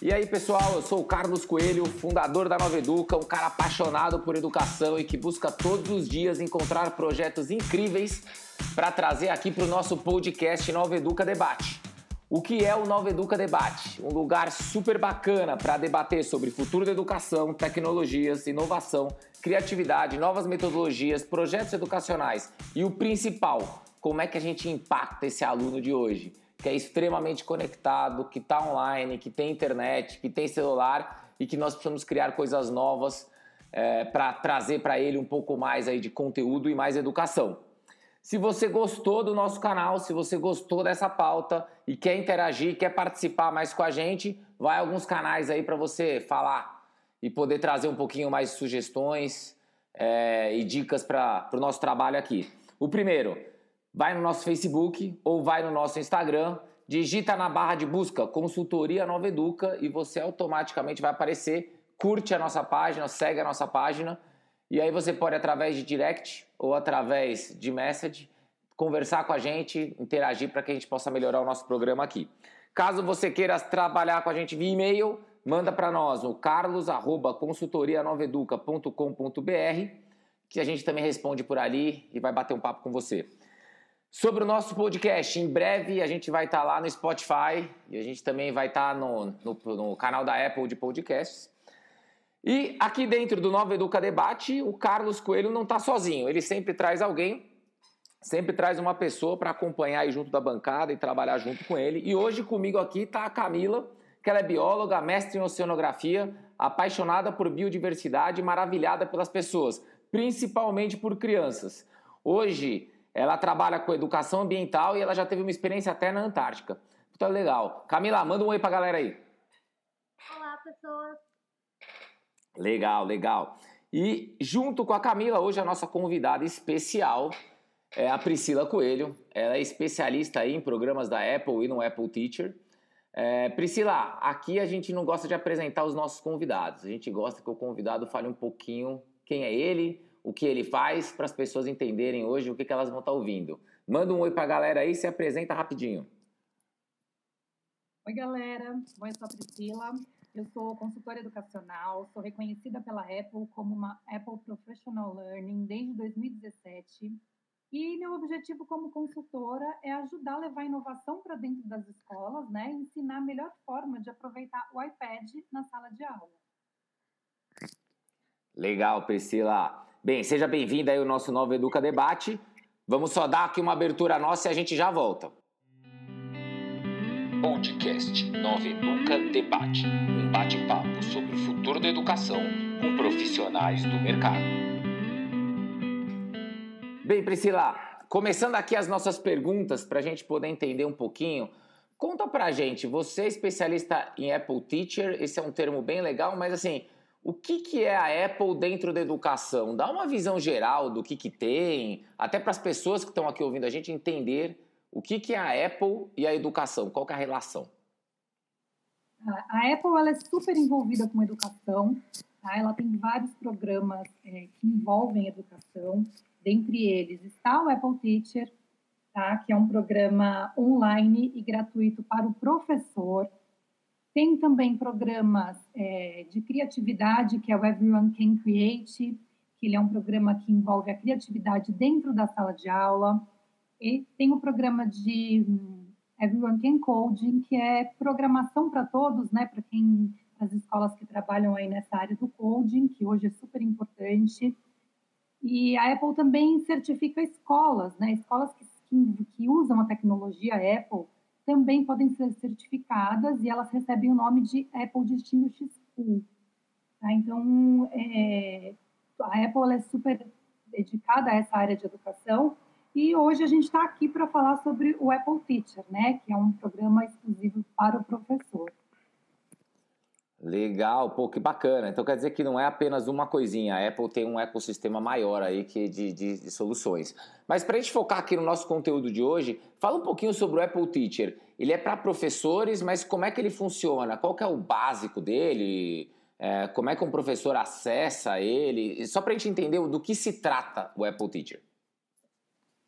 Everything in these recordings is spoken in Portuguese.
E aí, pessoal, eu sou o Carlos Coelho, fundador da Nova Educa, um cara apaixonado por educação e que busca todos os dias encontrar projetos incríveis para trazer aqui para o nosso podcast Nova Educa Debate. O que é o Nova Educa Debate? Um lugar super bacana para debater sobre futuro da educação, tecnologias, inovação, criatividade, novas metodologias, projetos educacionais e o principal, como é que a gente impacta esse aluno de hoje que é extremamente conectado, que está online, que tem internet, que tem celular e que nós precisamos criar coisas novas é, para trazer para ele um pouco mais aí de conteúdo e mais educação. Se você gostou do nosso canal, se você gostou dessa pauta e quer interagir, quer participar mais com a gente, vai alguns canais aí para você falar e poder trazer um pouquinho mais de sugestões é, e dicas para o nosso trabalho aqui. O primeiro, vai no nosso Facebook ou vai no nosso Instagram, digita na barra de busca Consultoria Nova Educa e você automaticamente vai aparecer, curte a nossa página, segue a nossa página e aí você pode através de direct ou através de message conversar com a gente, interagir para que a gente possa melhorar o nosso programa aqui. Caso você queira trabalhar com a gente via e-mail, manda para nós o carlos@consultorianoveduca.com.br, que a gente também responde por ali e vai bater um papo com você. Sobre o nosso podcast, em breve a gente vai estar tá lá no Spotify e a gente também vai estar tá no, no, no, canal da Apple de podcasts. E aqui dentro do Nova Educa Debate, o Carlos Coelho não está sozinho, ele sempre traz alguém, sempre traz uma pessoa para acompanhar aí junto da bancada e trabalhar junto com ele. E hoje comigo aqui está a Camila, que ela é bióloga, mestre em oceanografia, apaixonada por biodiversidade, maravilhada pelas pessoas, principalmente por crianças. Hoje ela trabalha com educação ambiental e ela já teve uma experiência até na Antártica. Então, legal. Camila, manda um oi pra galera aí. Olá, pessoas. Legal, legal. E junto com a Camila, hoje a nossa convidada especial é a Priscila Coelho. Ela é especialista em programas da Apple e no Apple Teacher. É, Priscila, aqui a gente não gosta de apresentar os nossos convidados. A gente gosta que o convidado fale um pouquinho quem é ele, o que ele faz para as pessoas entenderem hoje o que, que elas vão estar tá ouvindo. Manda um oi para a galera aí se apresenta rapidinho. Oi, galera. Bom, eu sou a Priscila. Eu sou consultora educacional, sou reconhecida pela Apple como uma Apple Professional Learning desde 2017. E meu objetivo como consultora é ajudar a levar inovação para dentro das escolas, né? E ensinar a melhor forma de aproveitar o iPad na sala de aula. Legal, Priscila. Bem, seja bem-vinda aí ao nosso novo Educa Debate. Vamos só dar aqui uma abertura nossa e a gente já volta. Podcast Nova Educa Debate. Um bate-papo sobre o futuro da educação com profissionais do mercado. Bem, Priscila, começando aqui as nossas perguntas para a gente poder entender um pouquinho. Conta pra gente, você é especialista em Apple Teacher, esse é um termo bem legal, mas assim, o que, que é a Apple dentro da educação? Dá uma visão geral do que, que tem, até para as pessoas que estão aqui ouvindo a gente entender o que, que é a Apple e a educação, qual é a relação? A Apple ela é super envolvida com educação, tá? ela tem vários programas é, que envolvem educação, dentre eles está o Apple Teacher, tá? que é um programa online e gratuito para o professor, tem também programas é, de criatividade, que é o Everyone Can Create, que ele é um programa que envolve a criatividade dentro da sala de aula. E tem o programa de hum, Everyone Can Coding, que é programação para todos, né, para quem as escolas que trabalham aí nessa área do coding, que hoje é super importante. E a Apple também certifica escolas, né, escolas que, que, que usam a tecnologia Apple também podem ser certificadas e elas recebem o nome de Apple Distinguished School. Tá? Então, é, a Apple é super dedicada a essa área de educação e hoje a gente está aqui para falar sobre o Apple Teacher, né, que é um programa exclusivo para o professor. Legal, pô, que bacana. Então quer dizer que não é apenas uma coisinha, a Apple tem um ecossistema maior aí que de, de, de soluções. Mas para a gente focar aqui no nosso conteúdo de hoje, fala um pouquinho sobre o Apple Teacher. Ele é para professores, mas como é que ele funciona? Qual que é o básico dele? É, como é que um professor acessa ele? Só para a gente entender do que se trata o Apple Teacher.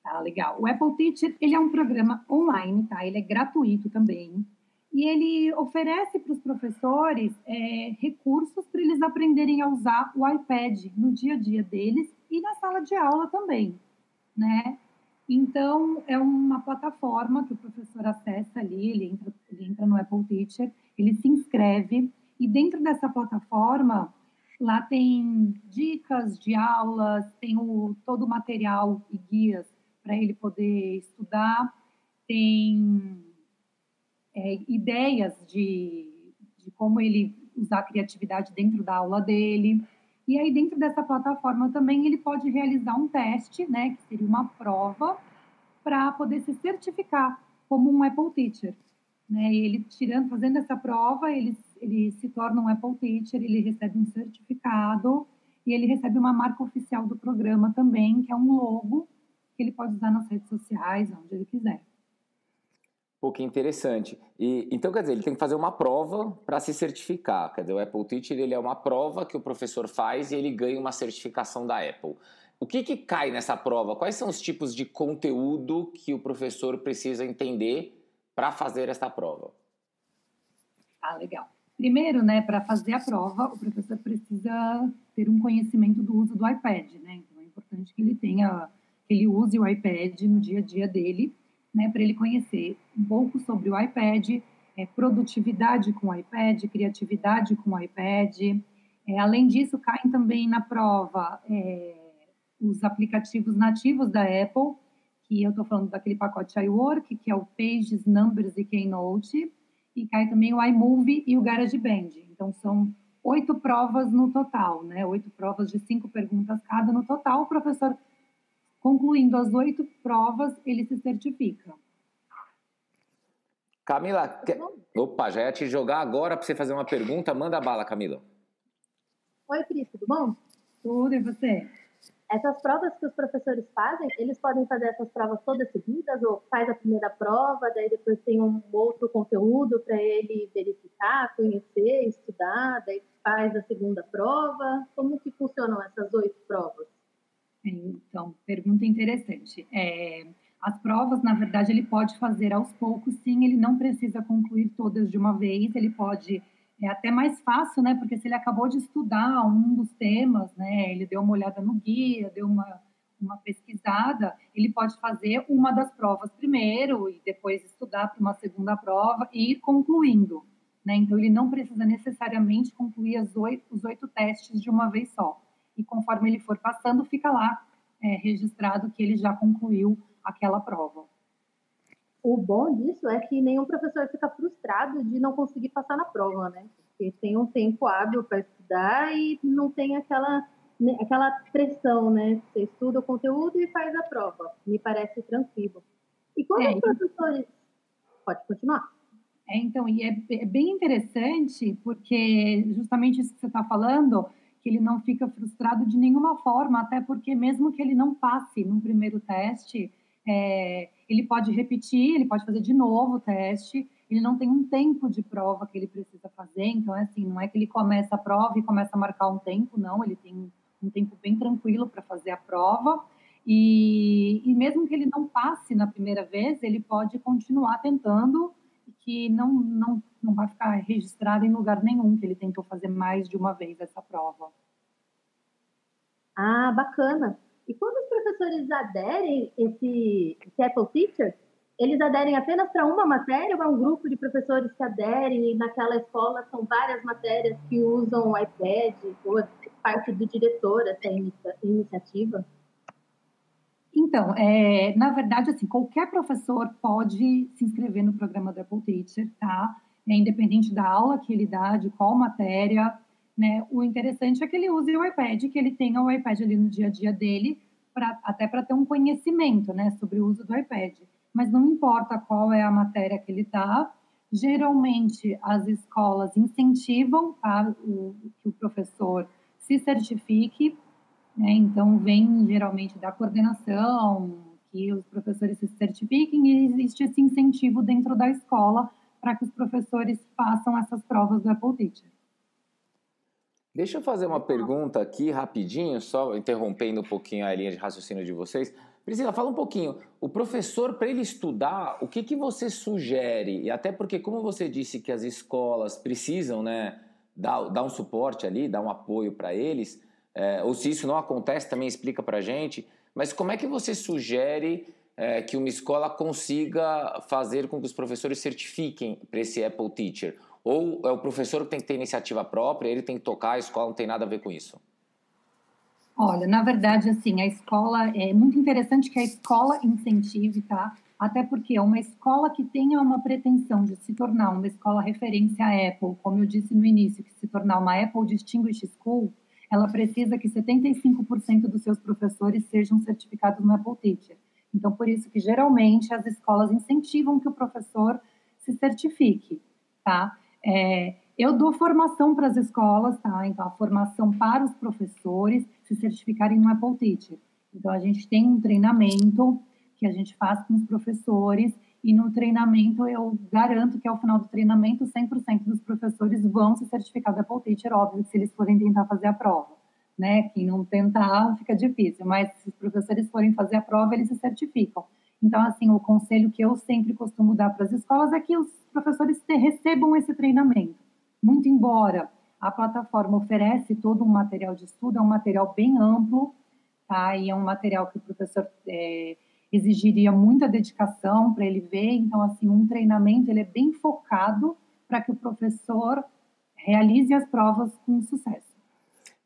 Tá, legal. O Apple Teacher, ele é um programa online, tá? Ele é gratuito também e ele oferece para os professores é, recursos para eles aprenderem a usar o iPad no dia a dia deles e na sala de aula também, né? Então, é uma plataforma que o professor acessa ali, ele entra, ele entra no Apple Teacher, ele se inscreve, e dentro dessa plataforma, lá tem dicas de aulas, tem o, todo o material e guias para ele poder estudar, tem é, ideias de, de como ele usar a criatividade dentro da aula dele. E aí, dentro dessa plataforma também, ele pode realizar um teste, né, que seria uma prova, para poder se certificar como um Apple Teacher. Né? E ele, tirando, fazendo essa prova, ele, ele se torna um Apple Teacher, ele recebe um certificado e ele recebe uma marca oficial do programa também, que é um logo que ele pode usar nas redes sociais, onde ele quiser. Pô, que interessante. E, então, quer dizer, ele tem que fazer uma prova para se certificar. Quer dizer, o Apple Teacher ele é uma prova que o professor faz e ele ganha uma certificação da Apple. O que, que cai nessa prova? Quais são os tipos de conteúdo que o professor precisa entender para fazer esta prova? Ah, legal. Primeiro, né, para fazer a prova, o professor precisa ter um conhecimento do uso do iPad, né? Então é importante que ele tenha, que ele use o iPad no dia a dia dele né, para ele conhecer um pouco sobre o iPad, é, produtividade com o iPad, criatividade com o iPad. É, além disso, caem também na prova é, os aplicativos nativos da Apple, que eu estou falando daquele pacote iWork, que é o Pages, Numbers e Keynote, e cai também o iMovie e o GarageBand. Então, são oito provas no total, né? Oito provas de cinco perguntas cada no total. O professor Concluindo as oito provas, ele se certifica. Camila, quer... opa, já ia te jogar agora para você fazer uma pergunta. Manda bala, Camila. Oi, Cris, tudo bom? Tudo, e você? Essas provas que os professores fazem, eles podem fazer essas provas todas seguidas ou faz a primeira prova, daí depois tem um outro conteúdo para ele verificar, conhecer, estudar, daí faz a segunda prova. Como que funcionam essas oito provas? Então, pergunta interessante. É, as provas, na verdade, ele pode fazer aos poucos, sim, ele não precisa concluir todas de uma vez, ele pode, é até mais fácil, né, porque se ele acabou de estudar um dos temas, né, ele deu uma olhada no guia, deu uma, uma pesquisada, ele pode fazer uma das provas primeiro e depois estudar para uma segunda prova e ir concluindo, né, então ele não precisa necessariamente concluir oito, os oito testes de uma vez só e conforme ele for passando, fica lá é, registrado que ele já concluiu aquela prova. O bom disso é que nenhum professor fica frustrado de não conseguir passar na prova, né? Porque tem um tempo hábil para estudar e não tem aquela, né, aquela pressão, né? Você estuda o conteúdo e faz a prova. Me parece tranquilo. E quando é, os professores. Pode continuar. É, então, e é, é bem interessante, porque justamente isso que você está falando, que ele não fica frustrado de nenhuma forma, até porque mesmo que ele não passe no primeiro teste, é, ele pode repetir, ele pode fazer de novo o teste, ele não tem um tempo de prova que ele precisa fazer, então é assim, não é que ele começa a prova e começa a marcar um tempo, não, ele tem um tempo bem tranquilo para fazer a prova, e, e mesmo que ele não passe na primeira vez, ele pode continuar tentando que não, não, não vai ficar registrado em lugar nenhum que ele tentou fazer mais de uma vez essa prova. Ah, bacana. E quando os professores aderem esse, esse Apple Teacher, eles aderem apenas para uma matéria ou é um grupo de professores que aderem e naquela escola são várias matérias que usam o iPad ou é parte do diretor essa iniciativa? Então, é, na verdade, assim, qualquer professor pode se inscrever no programa do Apple Teacher, tá? É, independente da aula que ele dá, de qual matéria, né? O interessante é que ele use o iPad, que ele tenha o iPad ali no dia a dia dele, pra, até para ter um conhecimento, né, sobre o uso do iPad. Mas não importa qual é a matéria que ele dá, geralmente as escolas incentivam tá, o, que o professor se certifique né? Então, vem geralmente da coordenação, que os professores se certifiquem e existe esse incentivo dentro da escola para que os professores façam essas provas do Apple Teacher. Deixa eu fazer uma pergunta aqui rapidinho, só interrompendo um pouquinho a linha de raciocínio de vocês. Priscila, fala um pouquinho. O professor, para ele estudar, o que, que você sugere? E até porque, como você disse que as escolas precisam né, dar, dar um suporte ali, dar um apoio para eles, é, ou se isso não acontece, também explica para a gente. Mas como é que você sugere é, que uma escola consiga fazer com que os professores certifiquem para esse Apple Teacher? Ou é o professor que tem que ter iniciativa própria, ele tem que tocar, a escola não tem nada a ver com isso? Olha, na verdade, assim, a escola é muito interessante que a escola incentive, tá? Até porque é uma escola que tenha uma pretensão de se tornar uma escola referência à Apple, como eu disse no início, que se tornar uma Apple Distinguished School, ela precisa que 75% dos seus professores sejam certificados no Apple Teacher. Então, por isso que geralmente as escolas incentivam que o professor se certifique, tá? É, eu dou formação para as escolas, tá? Então, a formação para os professores se certificarem no Apple Teacher. Então, a gente tem um treinamento que a gente faz com os professores e no treinamento eu garanto que ao final do treinamento 100% dos professores vão se certificar do Apple Teacher, óbvio, se eles forem tentar fazer a prova, né? Quem não tentar fica difícil, mas se os professores forem fazer a prova, eles se certificam. Então, assim, o conselho que eu sempre costumo dar para as escolas é que os professores recebam esse treinamento. Muito embora a plataforma oferece todo um material de estudo, é um material bem amplo, tá? E é um material que o professor é, exigiria muita dedicação para ele ver. Então, assim, um treinamento ele é bem focado para que o professor realize as provas com sucesso.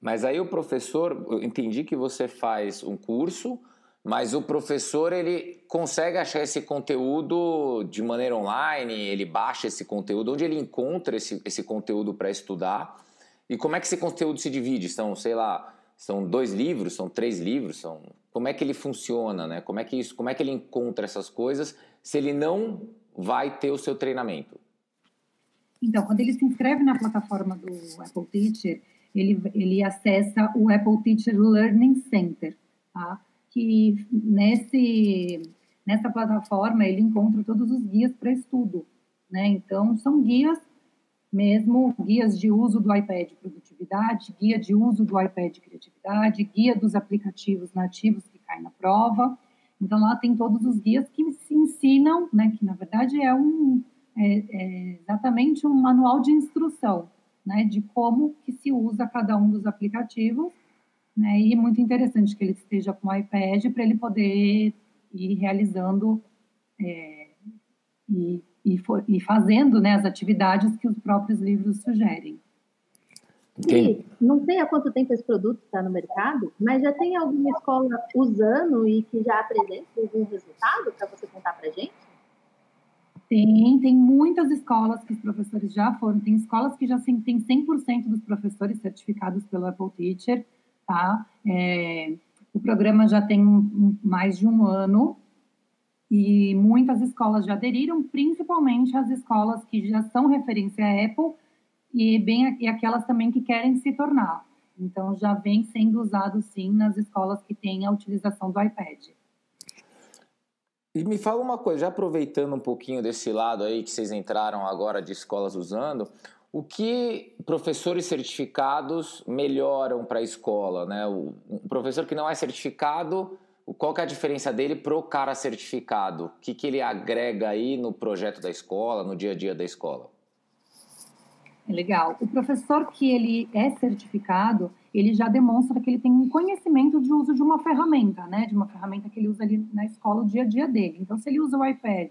Mas aí o professor, eu entendi que você faz um curso, mas o professor ele consegue achar esse conteúdo de maneira online, ele baixa esse conteúdo, onde ele encontra esse, esse conteúdo para estudar e como é que esse conteúdo se divide? São, sei lá, são dois livros, são três livros, são como é que ele funciona, né? Como é que isso, como é que ele encontra essas coisas se ele não vai ter o seu treinamento? Então, quando ele se inscreve na plataforma do Apple Teacher, ele, ele acessa o Apple Teacher Learning Center, tá? Que nesse nessa plataforma ele encontra todos os guias para estudo, né? Então, são guias mesmo guias de uso do iPad produtividade, guia de uso do iPad criatividade, guia dos aplicativos nativos que caem na prova. Então lá tem todos os guias que se ensinam, né, que na verdade é um é, é exatamente um manual de instrução, né, de como que se usa cada um dos aplicativos, né, e é muito interessante que ele esteja com o iPad para ele poder ir realizando é, e e, for, e fazendo né, as atividades que os próprios livros sugerem. E não sei há quanto tempo esse produto está no mercado, mas já tem alguma escola usando e que já apresenta algum resultado para você contar para gente? Tem, tem muitas escolas que os professores já foram, tem escolas que já têm 100% dos professores certificados pelo Apple Teacher, tá? É, o programa já tem mais de um ano, e muitas escolas já aderiram, principalmente as escolas que já são referência à Apple e, bem, e aquelas também que querem se tornar. Então, já vem sendo usado, sim, nas escolas que têm a utilização do iPad. E me fala uma coisa, já aproveitando um pouquinho desse lado aí que vocês entraram agora de escolas usando, o que professores certificados melhoram para a escola? Né? O professor que não é certificado qual que é a diferença dele pro cara certificado? O que, que ele agrega aí no projeto da escola, no dia a dia da escola? É legal. O professor que ele é certificado, ele já demonstra que ele tem um conhecimento de uso de uma ferramenta, né? De uma ferramenta que ele usa ali na escola o dia a dia dele. Então, se ele usa o iPad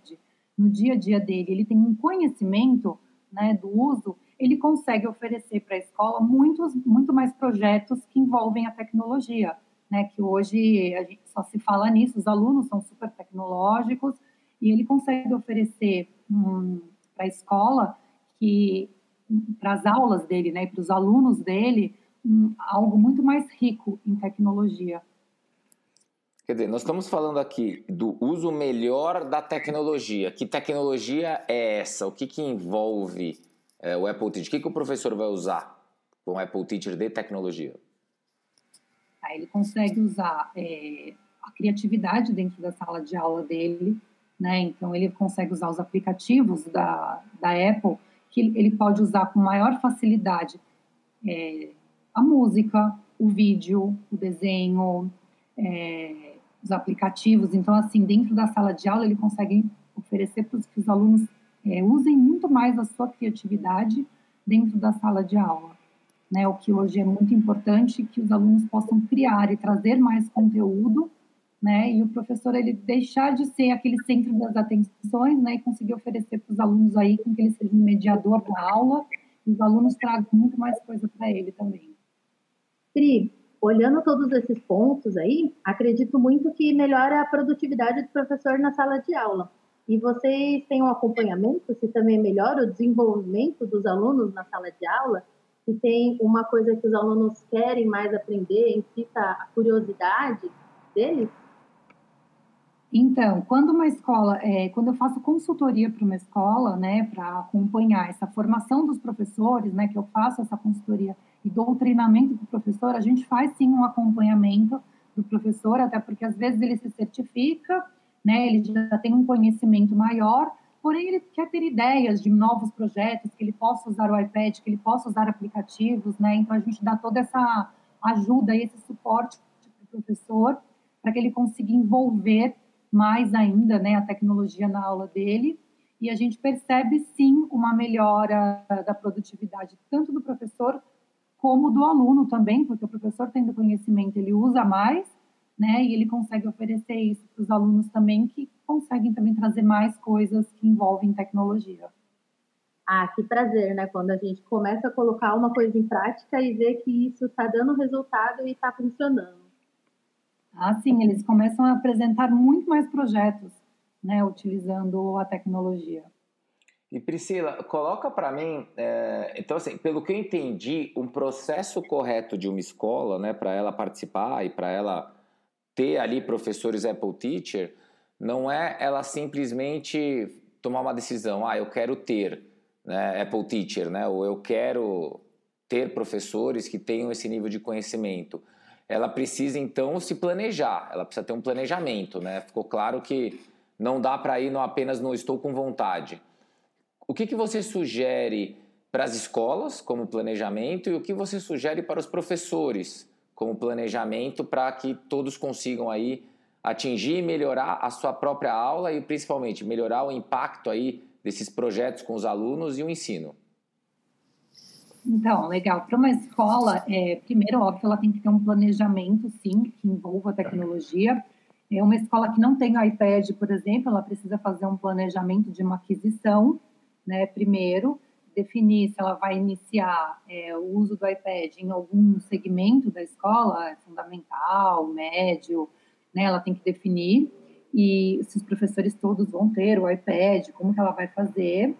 no dia a dia dele, ele tem um conhecimento, né, do uso, ele consegue oferecer para a escola muitos, muito mais projetos que envolvem a tecnologia né, que hoje a gente só se fala nisso, os alunos são super tecnológicos e ele consegue oferecer um, para a escola que para as aulas dele, né, para os alunos dele, um, algo muito mais rico em tecnologia. Quer dizer, nós estamos falando aqui do uso melhor da tecnologia. Que tecnologia é essa? O que, que envolve é, o Apple Teacher? O que, que o professor vai usar com o Apple Teacher de tecnologia? Tá? Ele consegue usar é, a criatividade dentro da sala de aula dele, né? Então ele consegue usar os aplicativos da, da Apple que ele pode usar com maior facilidade é, a música, o vídeo, o desenho, é, os aplicativos. Então, assim, dentro da sala de aula, ele consegue oferecer para que os alunos é, usem muito mais a sua criatividade dentro da sala de aula. Né, o que hoje é muito importante, que os alunos possam criar e trazer mais conteúdo, né, e o professor ele deixar de ser aquele centro das atenções, né, e conseguir oferecer para os alunos aí com que ele seja um mediador da aula, e os alunos tragam muito mais coisa para ele também. Pri, olhando todos esses pontos aí, acredito muito que melhora a produtividade do professor na sala de aula. E vocês têm um acompanhamento se também melhora o desenvolvimento dos alunos na sala de aula? Se tem uma coisa que os alunos querem mais aprender, incita a curiosidade deles? Então, quando uma escola, é, quando eu faço consultoria para uma escola, né, para acompanhar essa formação dos professores, né, que eu faço essa consultoria e dou o treinamento para o professor, a gente faz sim um acompanhamento do professor, até porque às vezes ele se certifica, né, ele já tem um conhecimento maior, porém ele quer ter ideias de novos projetos, que ele possa usar o iPad, que ele possa usar aplicativos, né, então a gente dá toda essa ajuda e esse suporte para o professor, para que ele consiga envolver mais ainda, né, a tecnologia na aula dele, e a gente percebe sim uma melhora da produtividade tanto do professor como do aluno também, porque o professor tendo conhecimento, ele usa mais, né, e ele consegue oferecer isso para os alunos também, que conseguem também trazer mais coisas que envolvem tecnologia. Ah, que prazer, né? Quando a gente começa a colocar uma coisa em prática e ver que isso está dando resultado e está funcionando. Ah, sim, eles começam a apresentar muito mais projetos, né, utilizando a tecnologia. E Priscila, coloca para mim, é, então assim, pelo que eu entendi, um processo correto de uma escola, né, para ela participar e para ela ter ali professores Apple Teacher, não é ela simplesmente tomar uma decisão, ah, eu quero ter né, Apple Teacher, né, ou eu quero ter professores que tenham esse nível de conhecimento. Ela precisa então se planejar, ela precisa ter um planejamento, né? Ficou claro que não dá para ir não apenas no estou com vontade o que, que você sugere para as escolas como planejamento e o que você sugere para os professores como planejamento para que todos consigam aí atingir e melhorar a sua própria aula e principalmente melhorar o impacto aí desses projetos com os alunos e o ensino? Então, legal. Para uma escola, é, primeiro, óbvio, ela tem que ter um planejamento, sim, que envolva a tecnologia. É uma escola que não tem iPad, por exemplo, ela precisa fazer um planejamento de uma aquisição né? Primeiro, definir se ela vai iniciar é, o uso do iPad em algum segmento da escola, é fundamental, médio, né? Ela tem que definir e se os professores todos vão ter o iPad, como que ela vai fazer.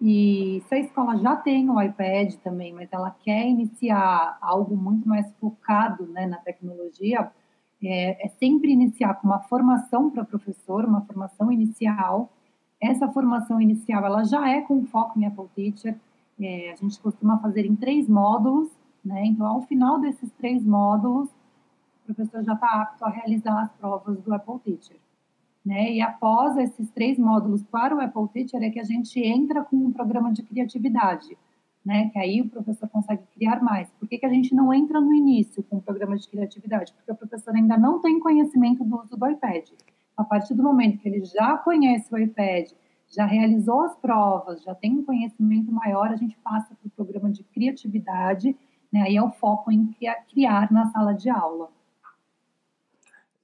E se a escola já tem o iPad também, mas ela quer iniciar algo muito mais focado né, na tecnologia, é, é sempre iniciar com uma formação para professor, uma formação inicial, essa formação inicial ela já é com foco em Apple Teacher. É, a gente costuma fazer em três módulos, né? Então, ao final desses três módulos, professor já está apto a realizar as provas do Apple Teacher. Né? E após esses três módulos para o Apple Teacher é que a gente entra com um programa de criatividade, né? Que aí o professor consegue criar mais. Por que, que a gente não entra no início com o programa de criatividade? Porque o professor ainda não tem conhecimento do uso do iPad a partir do momento que ele já conhece o iPad, já realizou as provas, já tem um conhecimento maior, a gente passa para o programa de criatividade, né? aí é o foco em criar na sala de aula.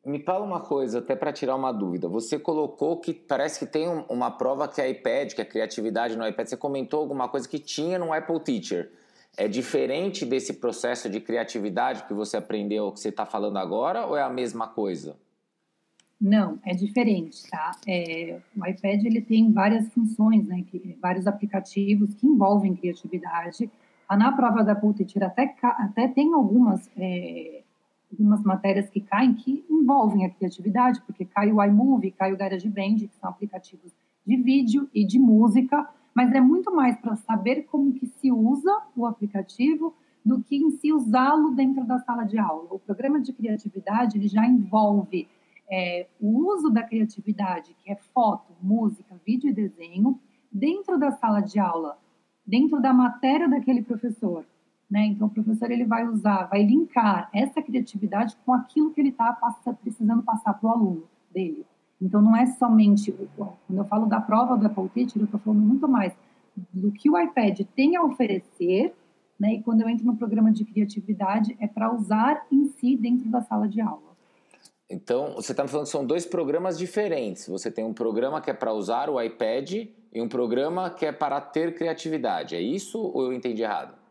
Me fala uma coisa, até para tirar uma dúvida. Você colocou que parece que tem uma prova que é iPad, que é criatividade no iPad. Você comentou alguma coisa que tinha no Apple Teacher. É diferente desse processo de criatividade que você aprendeu, que você está falando agora, ou é a mesma coisa? Não, é diferente, tá? É, o iPad ele tem várias funções, né? Que, vários aplicativos que envolvem criatividade. Ah, na prova da Pulteacher até, até tem algumas, é, algumas matérias que caem que envolvem a criatividade, porque cai o iMovie, cai o GarageBand, que são aplicativos de vídeo e de música, mas é muito mais para saber como que se usa o aplicativo do que em si usá-lo dentro da sala de aula. O programa de criatividade ele já envolve é, o uso da criatividade, que é foto, música, vídeo e desenho, dentro da sala de aula, dentro da matéria daquele professor. Né? Então, o professor ele vai usar, vai linkar essa criatividade com aquilo que ele está precisando passar para o aluno dele. Então, não é somente, quando eu falo da prova do Apple Teacher, eu estou falando muito mais do que o iPad tem a oferecer, né? E quando eu entro no programa de criatividade, é para usar em si dentro da sala de aula. Então, você está me falando que são dois programas diferentes. Você tem um programa que é para usar o iPad e um programa que é para ter criatividade. É isso ou eu entendi errado?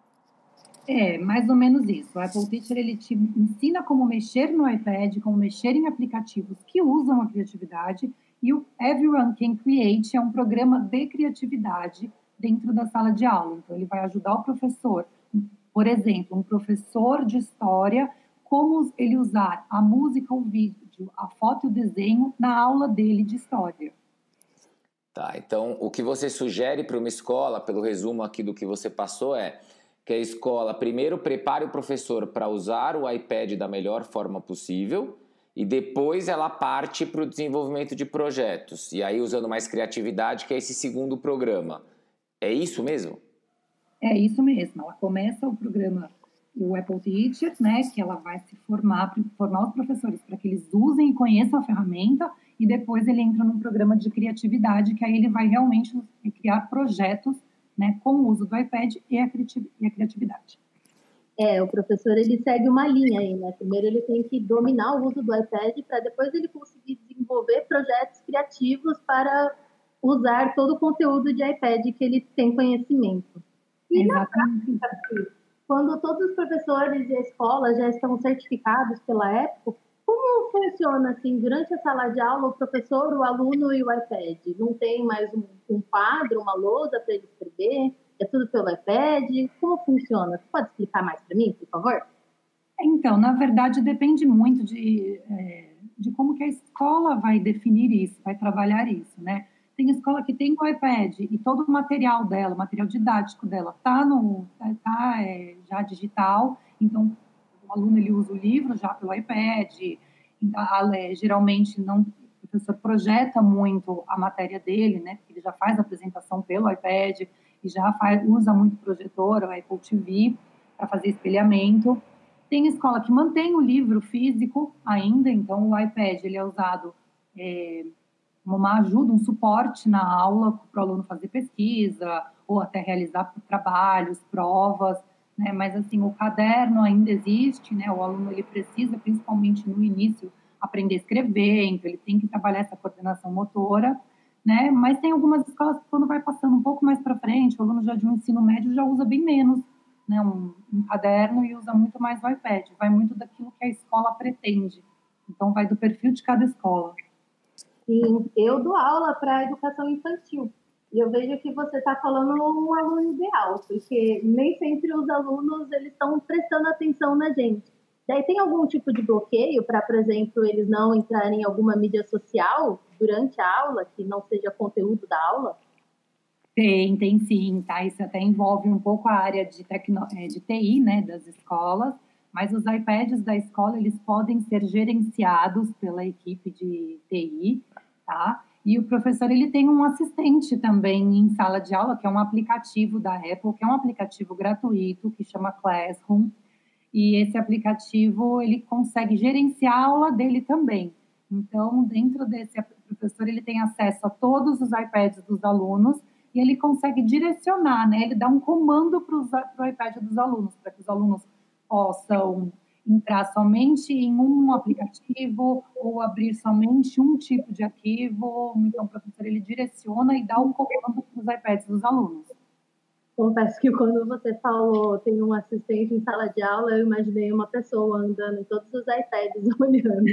É, mais ou menos isso. O Apple Teacher ele te ensina como mexer no iPad, como mexer em aplicativos que usam a criatividade. E o Everyone Can Create é um programa de criatividade dentro da sala de aula. Então, ele vai ajudar o professor, por exemplo, um professor de história, como ele usar a música, o vídeo, a foto e o desenho na aula dele de história. Tá, então o que você sugere para uma escola, pelo resumo aqui do que você passou, é que a escola primeiro prepare o professor para usar o iPad da melhor forma possível e depois ela parte para o desenvolvimento de projetos. E aí usando mais criatividade, que é esse segundo programa. É isso mesmo? É isso mesmo. Ela começa o programa, o Apple Teacher, né, que ela vai se formar, formar os professores para que eles usem e conheçam a ferramenta, e depois ele entra num programa de criatividade, que aí ele vai realmente criar projetos né, com o uso do iPad e a, e a criatividade. É, o professor ele segue uma linha aí, né? Primeiro ele tem que dominar o uso do iPad para depois ele conseguir desenvolver projetos criativos para usar todo o conteúdo de iPad que ele tem conhecimento. E Exatamente. na prática, quando todos os professores e a escola já estão certificados pela Apple, como funciona assim durante a sala de aula o professor, o aluno e o iPad? Não tem mais um, um quadro, uma lousa para ele escrever? É tudo pelo iPad? Como funciona? Você pode explicar mais para mim, por favor? Então, na verdade, depende muito de, é, de como que a escola vai definir isso, vai trabalhar isso, né? Tem escola que tem o iPad e todo o material dela, o material didático dela, tá no tá, é, já digital. Então, aluno ele usa o livro já pelo iPad. Então, geralmente não o professor projeta muito a matéria dele, né? Ele já faz a apresentação pelo iPad e já faz, usa muito projetor, o Apple TV para fazer espelhamento. Tem escola que mantém o livro físico ainda, então o iPad ele é usado é, uma ajuda, um suporte na aula para o aluno fazer pesquisa ou até realizar trabalhos, provas, né? Mas assim, o caderno ainda existe, né? O aluno ele precisa, principalmente no início, aprender a escrever, então ele tem que trabalhar essa coordenação motora, né? Mas tem algumas escolas que quando vai passando um pouco mais para frente, o aluno já de um ensino médio já usa bem menos, né? Um, um caderno e usa muito mais o iPad. Vai muito daquilo que a escola pretende. Então vai do perfil de cada escola. Sim, eu dou aula para educação infantil. E eu vejo que você está falando um aluno ideal, porque nem sempre os alunos eles estão prestando atenção na gente. Daí tem algum tipo de bloqueio para, por exemplo, eles não entrarem em alguma mídia social durante a aula, que não seja conteúdo da aula? Tem, tem sim, tá? Isso até envolve um pouco a área de, tecno... É, de TI, né, das escolas, mas os iPads da escola, eles podem ser gerenciados pela equipe de TI, tá? E o professor, ele tem um assistente também em sala de aula, que é um aplicativo da Apple, que é um aplicativo gratuito, que chama Classroom. E esse aplicativo, ele consegue gerenciar a aula dele também. Então, dentro desse professor, ele tem acesso a todos os iPads dos alunos e ele consegue direcionar, né? Ele dá um comando para o iPad dos alunos, para que os alunos possam entrar somente em um aplicativo ou abrir somente um tipo de arquivo. Então, o professor ele direciona e dá o um comando para os iPads dos alunos. Confesso que quando você falou tem um assistente em sala de aula, eu imaginei uma pessoa andando em todos os iPads olhando.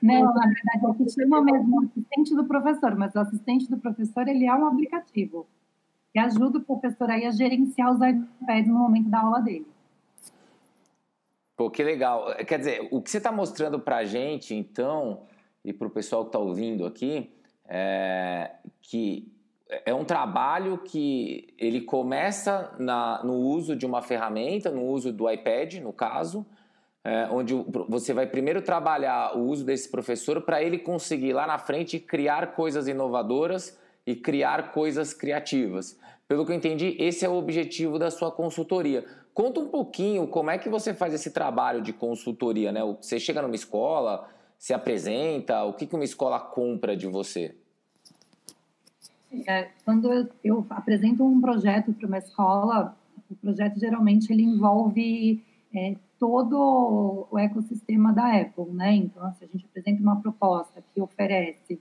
Não, na verdade, é que chama mesmo o assistente do professor, mas o assistente do professor ele é um aplicativo que ajuda o professor aí a gerenciar os iPads no momento da aula dele. Pô, que legal. Quer dizer, o que você está mostrando para a gente, então, e para o pessoal que está ouvindo aqui, é que é um trabalho que ele começa na, no uso de uma ferramenta, no uso do iPad, no caso, é, onde você vai primeiro trabalhar o uso desse professor para ele conseguir lá na frente criar coisas inovadoras e criar coisas criativas. Pelo que eu entendi, esse é o objetivo da sua consultoria. Conta um pouquinho como é que você faz esse trabalho de consultoria, né? Você chega numa escola, se apresenta, o que, que uma escola compra de você? É, quando eu, eu, apresento um projeto para uma escola, o projeto geralmente ele envolve é, todo o ecossistema da Apple, né? Então, se a gente apresenta uma proposta que oferece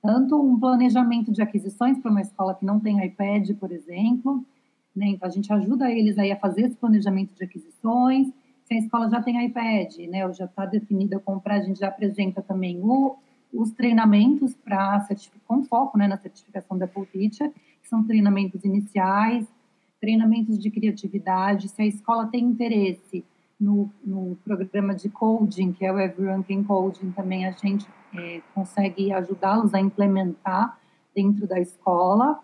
tanto um planejamento de aquisições para uma escola que não tem iPad, por exemplo, né? Então, a gente ajuda eles aí a fazer esse planejamento de aquisições. Se a escola já tem iPad, né, ou já está definida comprar, a gente já apresenta também o os treinamentos para com foco né, na certificação da Apple Teacher, que são treinamentos iniciais, treinamentos de criatividade. Se a escola tem interesse no, no programa de coding, que é o Everyone Can Coding, também a gente é, consegue ajudá-los a implementar dentro da escola,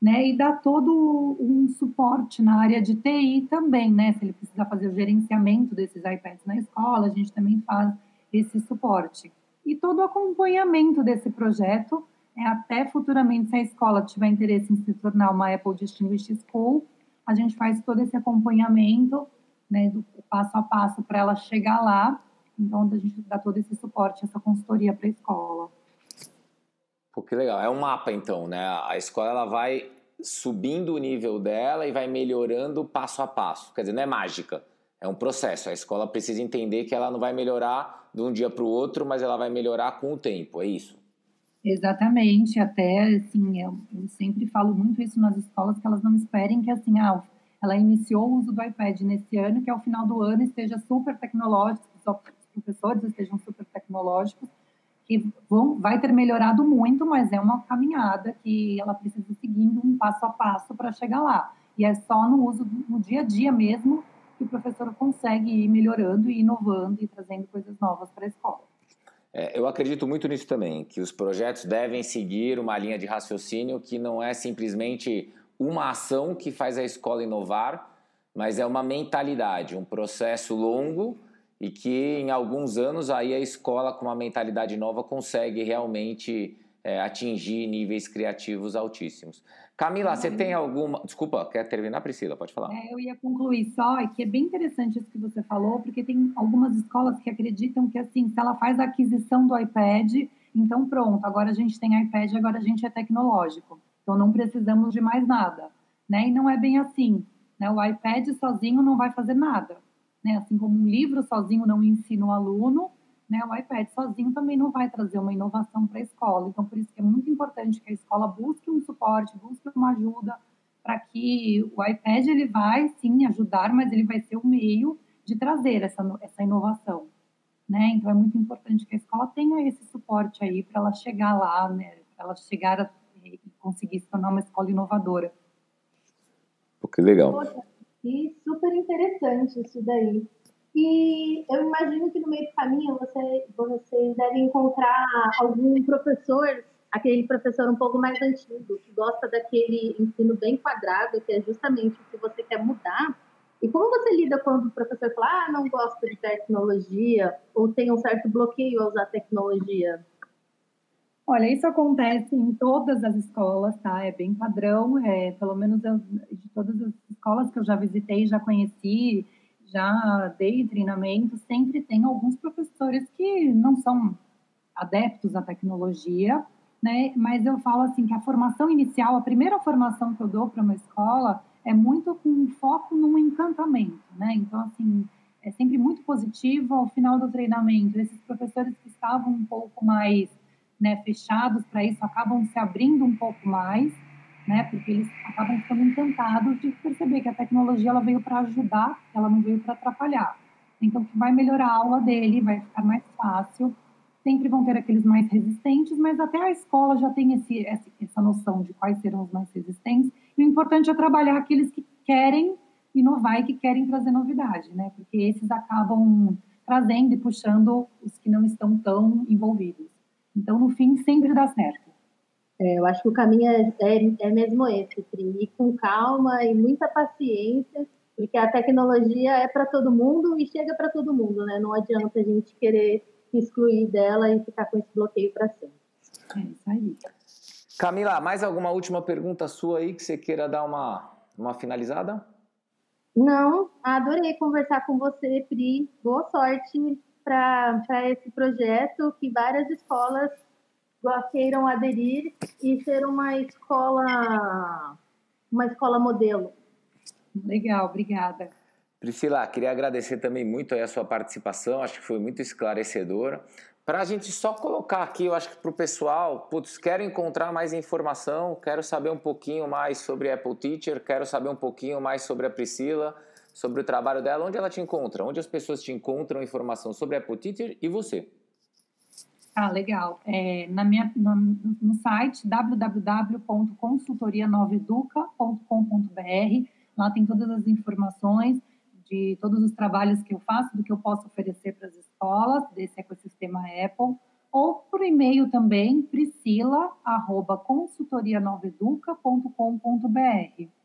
né, e dar todo um suporte na área de TI também, né, se ele precisar fazer o gerenciamento desses iPads na escola, a gente também faz esse suporte e todo o acompanhamento desse projeto, é, até futuramente, se a escola tiver interesse em se tornar uma Apple Distinguished School, a gente faz todo esse acompanhamento, né, do passo a passo para ela chegar lá. Então, a gente dá todo esse suporte, essa consultoria para a escola. Pô, que legal. É um mapa, então, né? A escola ela vai subindo o nível dela e vai melhorando passo a passo. Quer dizer, não é mágica, é um processo. A escola precisa entender que ela não vai melhorar de um dia para o outro, mas ela vai melhorar com o tempo, é isso? Exatamente, até assim, eu, eu, sempre falo muito isso nas escolas, que elas não esperem que assim, ah, ela iniciou o uso do iPad nesse ano, que ao final do ano esteja super tecnológico, os professores estejam super tecnológicos, que vão, vai ter melhorado muito, mas é uma caminhada que ela precisa ir seguindo um passo a passo para chegar lá. E é só no uso, no dia a dia mesmo, que o professor consegue ir melhorando e inovando e trazendo coisas novas para a escola. É, eu acredito muito nisso também, que os projetos devem seguir uma linha de raciocínio que não é simplesmente uma ação que faz a escola inovar, mas é uma mentalidade, um processo longo e que em alguns anos aí a escola com uma mentalidade nova consegue realmente é, atingir níveis criativos altíssimos. Camila, você tem alguma. Desculpa, quer terminar, Priscila? Pode falar. É, eu ia concluir só, é que é bem interessante isso que você falou, porque tem algumas escolas que acreditam que, assim, se ela faz a aquisição do iPad, então pronto, agora a gente tem iPad, agora a gente é tecnológico. Então não precisamos de mais nada. Né? E não é bem assim. Né? O iPad sozinho não vai fazer nada. Né? Assim como um livro sozinho não ensina o aluno, né, o iPad sozinho também não vai trazer uma inovação para a escola. Então, por isso que é muito importante que a escola busque um suporte, busque uma ajuda, para que o iPad ele vai sim ajudar, mas ele vai ser o meio de trazer essa, essa inovação. Né? Então, é muito importante que a escola tenha esse suporte aí para ela chegar lá, né, para ela chegar a, e conseguir se tornar uma escola inovadora. Pô, que legal. Poxa, e super interessante isso daí. E eu imagino que no meio do caminho você, vocês devem encontrar algum professor, aquele professor um pouco mais antigo, que gosta daquele ensino bem quadrado, que é justamente o que você quer mudar. E como você lida quando o professor fala, ah, não gosto de tecnologia, ou tem um certo bloqueio a usar tecnologia? Olha, isso acontece em todas as escolas, tá? É bem padrão, é, pelo menos eu, de todas as escolas que eu já visitei, já conheci, já dei treinamento, sempre tem alguns professores que não são adeptos à tecnologia, né? Mas eu falo assim que a formação inicial, a primeira formação que eu dou para uma escola é muito com foco no encantamento, né? Então assim, é sempre muito positivo ao final do treinamento. Esses professores que estavam um pouco mais né, fechados para isso acabam se abrindo um pouco mais né? Porque eles acabam ficando encantados de perceber que a tecnologia ela veio para ajudar, ela não veio para atrapalhar. Então, que vai melhorar a aula dele, vai ficar mais fácil. Sempre vão ter aqueles mais resistentes, mas até a escola já tem esse, essa noção de quais serão os mais resistentes. E o importante é trabalhar aqueles que querem inovar e que querem trazer novidade, né? Porque esses acabam trazendo e puxando os que não estão tão envolvidos. Então, no fim, sempre dá certo. É, eu acho que o caminho é, é, é mesmo esse, ir com calma e muita paciência, porque a tecnologia é para todo mundo e chega para todo mundo, né? Não adianta a gente querer excluir dela e ficar com esse bloqueio para sempre. É isso aí. Camila, mais alguma última pergunta sua aí que você queira dar uma, uma finalizada? Não, adorei conversar com você, Pri. Boa sorte para esse projeto, que várias escolas queiram aderir e ser uma escola, uma escola modelo. Legal, obrigada. Priscila, queria agradecer também muito a sua participação, acho que foi muito esclarecedora. Para a gente só colocar aqui, eu acho que para o pessoal, putz, quero encontrar mais informação, quero saber um pouquinho mais sobre Apple Teacher, quero saber um pouquinho mais sobre a Priscila, sobre o trabalho dela, onde ela te encontra? Onde as pessoas te encontram informação sobre Apple Teacher e você? Ah, legal. É, na minha, no, no site www.consultorianoveduca.com.br, lá tem todas as informações de todos os trabalhos que eu faço, do que eu posso oferecer para as escolas desse ecossistema Apple, ou por e-mail também, priscila.consultorianoveduca.com.br.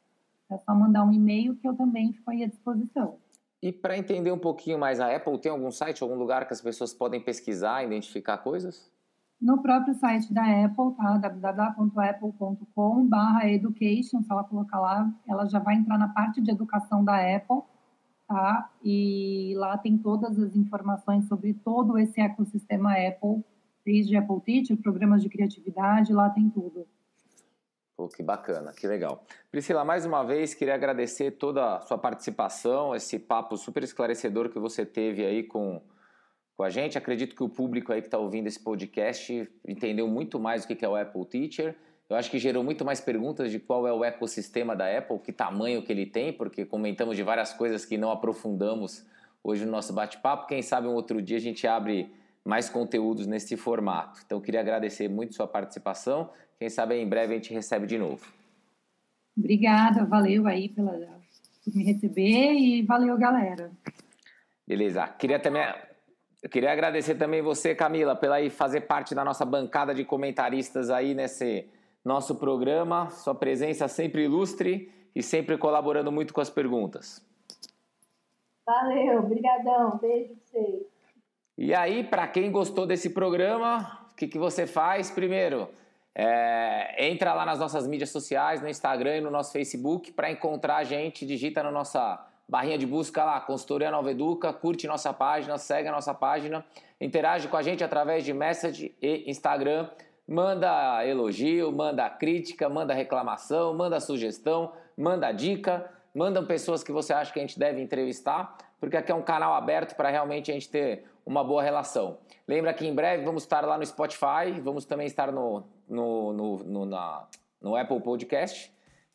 É só mandar um e-mail que eu também fico aí à disposição. E para entender um pouquinho mais a Apple, tem algum site, algum lugar que as pessoas podem pesquisar, identificar coisas? No próprio site da Apple, tá? www.apple.com/education, se ela colocar lá, ela já vai entrar na parte de educação da Apple tá? E lá tem todas as informações sobre todo esse ecossistema Apple, desde Apple Teacher, programas de criatividade, lá tem tudo. Pô, que bacana, que legal. Priscila, mais uma vez queria agradecer toda a sua participação, esse papo super esclarecedor que você teve aí com, com a gente. Acredito que o público aí que está ouvindo esse podcast entendeu muito mais o que é o Apple Teacher eu acho que gerou muito mais perguntas de qual é o ecossistema da Apple, que tamanho que ele tem, porque comentamos de várias coisas que não aprofundamos hoje no nosso bate-papo. Quem sabe um outro dia a gente abre mais conteúdos nesse formato. Então, queria agradecer muito sua participação. Quem sabe em breve a gente recebe de novo. Obrigada, valeu aí pela, por me receber e valeu, galera. Beleza. Queria também eu queria agradecer também você, Camila, pela aí fazer parte da nossa bancada de comentaristas aí nesse nosso programa, sua presença sempre ilustre e sempre colaborando muito com as perguntas. Valeu, brigadão, beijo pra vocês. E aí, para quem gostou desse programa, o que, que você faz? Primeiro, é, entra lá nas nossas mídias sociais, no Instagram e no nosso Facebook, para encontrar a gente, digita na nossa barrinha de busca lá, Consultoria Nova Educa, curte nossa página, segue a nossa página, interage com a gente através de message e Instagram manda elogio, manda crítica, manda reclamação, manda sugestão, manda dica, mandam pessoas que você acha que a gente deve entrevistar, porque aqui é um canal aberto para realmente a gente ter uma boa relação. Lembra que em breve vamos estar lá no Spotify, vamos também estar no, no, no, no, na, no Apple Podcast.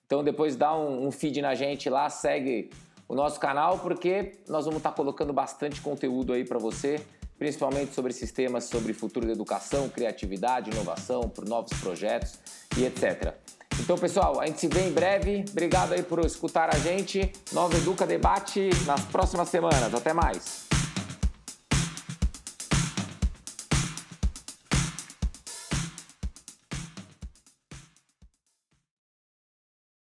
Então depois dá um, um feed na gente lá, segue o nosso canal, porque nós vamos estar colocando bastante conteúdo aí para você principalmente sobre sistemas, sobre futuro da educação, criatividade, inovação, por novos projetos e etc. Então, pessoal, a gente se vê em breve. Obrigado aí por escutar a gente. Nova Educa Debate nas próximas semanas. Até mais.